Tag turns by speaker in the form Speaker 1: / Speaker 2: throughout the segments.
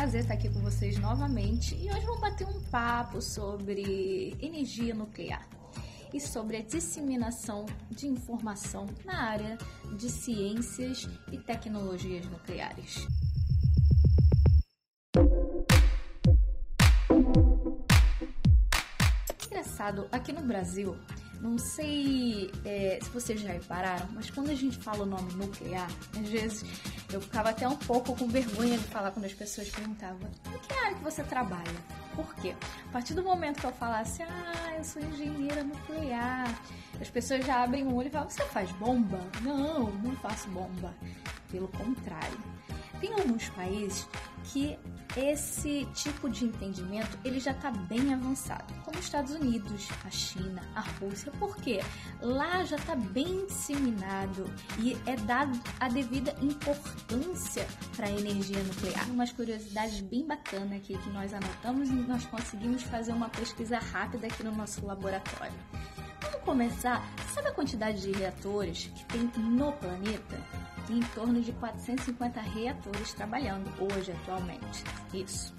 Speaker 1: prazer estar aqui com vocês novamente e hoje vamos bater um papo sobre energia nuclear e sobre a disseminação de informação na área de ciências e tecnologias nucleares. Engraçado, aqui no Brasil, não sei é, se vocês já repararam, mas quando a gente fala o nome nuclear, às vezes eu ficava até um pouco com vergonha de falar quando as pessoas perguntavam: em que área que você trabalha? Por quê? A partir do momento que eu falasse, ah, eu sou engenheira nuclear, as pessoas já abrem o olho e falam, você faz bomba? Não, não faço bomba. Pelo contrário. Tem alguns países que esse tipo de entendimento ele já está bem avançado, como os Estados Unidos, a China, a Rússia, porque lá já está bem disseminado e é dado a devida importância para a energia nuclear. Umas curiosidades bem bacanas aqui que nós anotamos e nós conseguimos fazer uma pesquisa rápida aqui no nosso laboratório. Vamos começar. Sabe a quantidade de reatores que tem no planeta? Em torno de 450 reatores trabalhando hoje atualmente. Isso.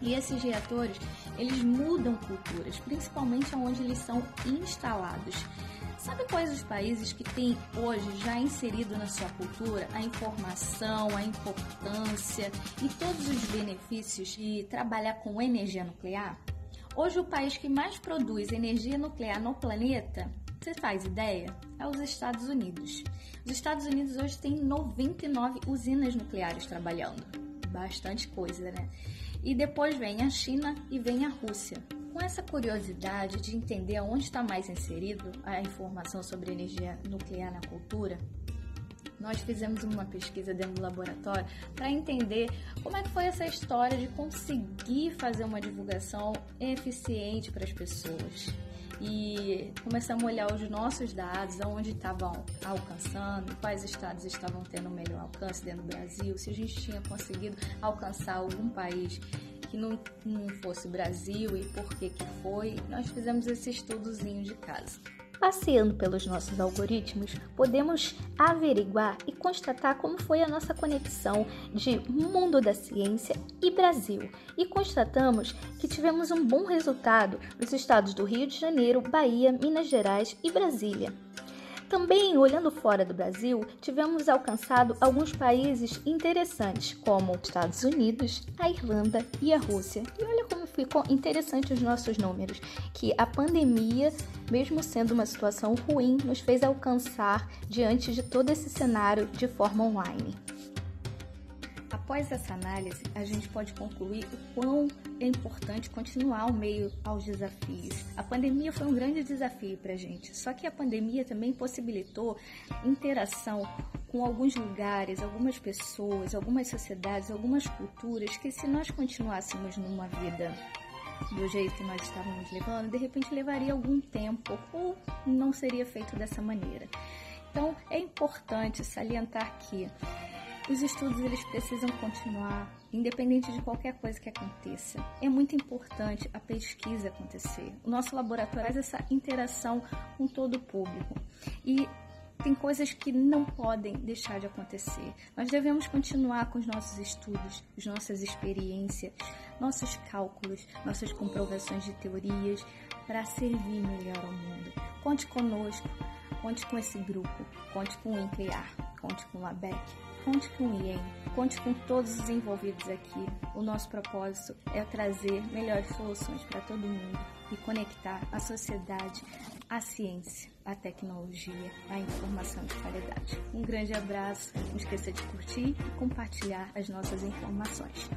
Speaker 1: E esses reatores, eles mudam culturas, principalmente onde eles são instalados. Sabe quais os países que têm hoje já inserido na sua cultura a informação, a importância e todos os benefícios de trabalhar com energia nuclear? Hoje o país que mais produz energia nuclear no planeta você faz ideia? É os Estados Unidos. Os Estados Unidos hoje têm 99 usinas nucleares trabalhando. Bastante coisa, né? E depois vem a China e vem a Rússia. Com essa curiosidade de entender onde está mais inserido a informação sobre energia nuclear na cultura, nós fizemos uma pesquisa dentro do laboratório para entender como é que foi essa história de conseguir fazer uma divulgação eficiente para as pessoas e começamos a olhar os nossos dados, aonde estavam alcançando, quais estados estavam tendo melhor alcance dentro do Brasil, se a gente tinha conseguido alcançar algum país que não, não fosse Brasil e por que que foi. Nós fizemos esse estudozinho de casa.
Speaker 2: Passeando pelos nossos algoritmos, podemos averiguar e constatar como foi a nossa conexão de mundo da ciência e Brasil, e constatamos que tivemos um bom resultado nos estados do Rio de Janeiro, Bahia, Minas Gerais e Brasília. Também, olhando fora do Brasil, tivemos alcançado alguns países interessantes, como os Estados Unidos, a Irlanda e a Rússia. E olha como ficou interessante os nossos números, que a pandemia, mesmo sendo uma situação ruim, nos fez alcançar diante de todo esse cenário de forma online.
Speaker 1: Após essa análise, a gente pode concluir o quão é importante continuar ao meio aos desafios. A pandemia foi um grande desafio para a gente, só que a pandemia também possibilitou interação com alguns lugares, algumas pessoas, algumas sociedades, algumas culturas que se nós continuássemos numa vida do jeito que nós estávamos levando, de repente levaria algum tempo ou não seria feito dessa maneira. Então é importante salientar que os estudos eles precisam continuar, independente de qualquer coisa que aconteça. É muito importante a pesquisa acontecer. O nosso laboratório faz essa interação com todo o público. E tem coisas que não podem deixar de acontecer. Nós devemos continuar com os nossos estudos, as nossas experiências, nossos cálculos, nossas comprovações de teorias para servir melhor ao mundo. Conte conosco, conte com esse grupo, conte com o Nuclear, conte com o ABEC Conte com o IEM, conte com todos os envolvidos aqui. O nosso propósito é trazer melhores soluções para todo mundo e conectar a sociedade à ciência, à tecnologia, à informação de qualidade. Um grande abraço, não esqueça de curtir e compartilhar as nossas informações.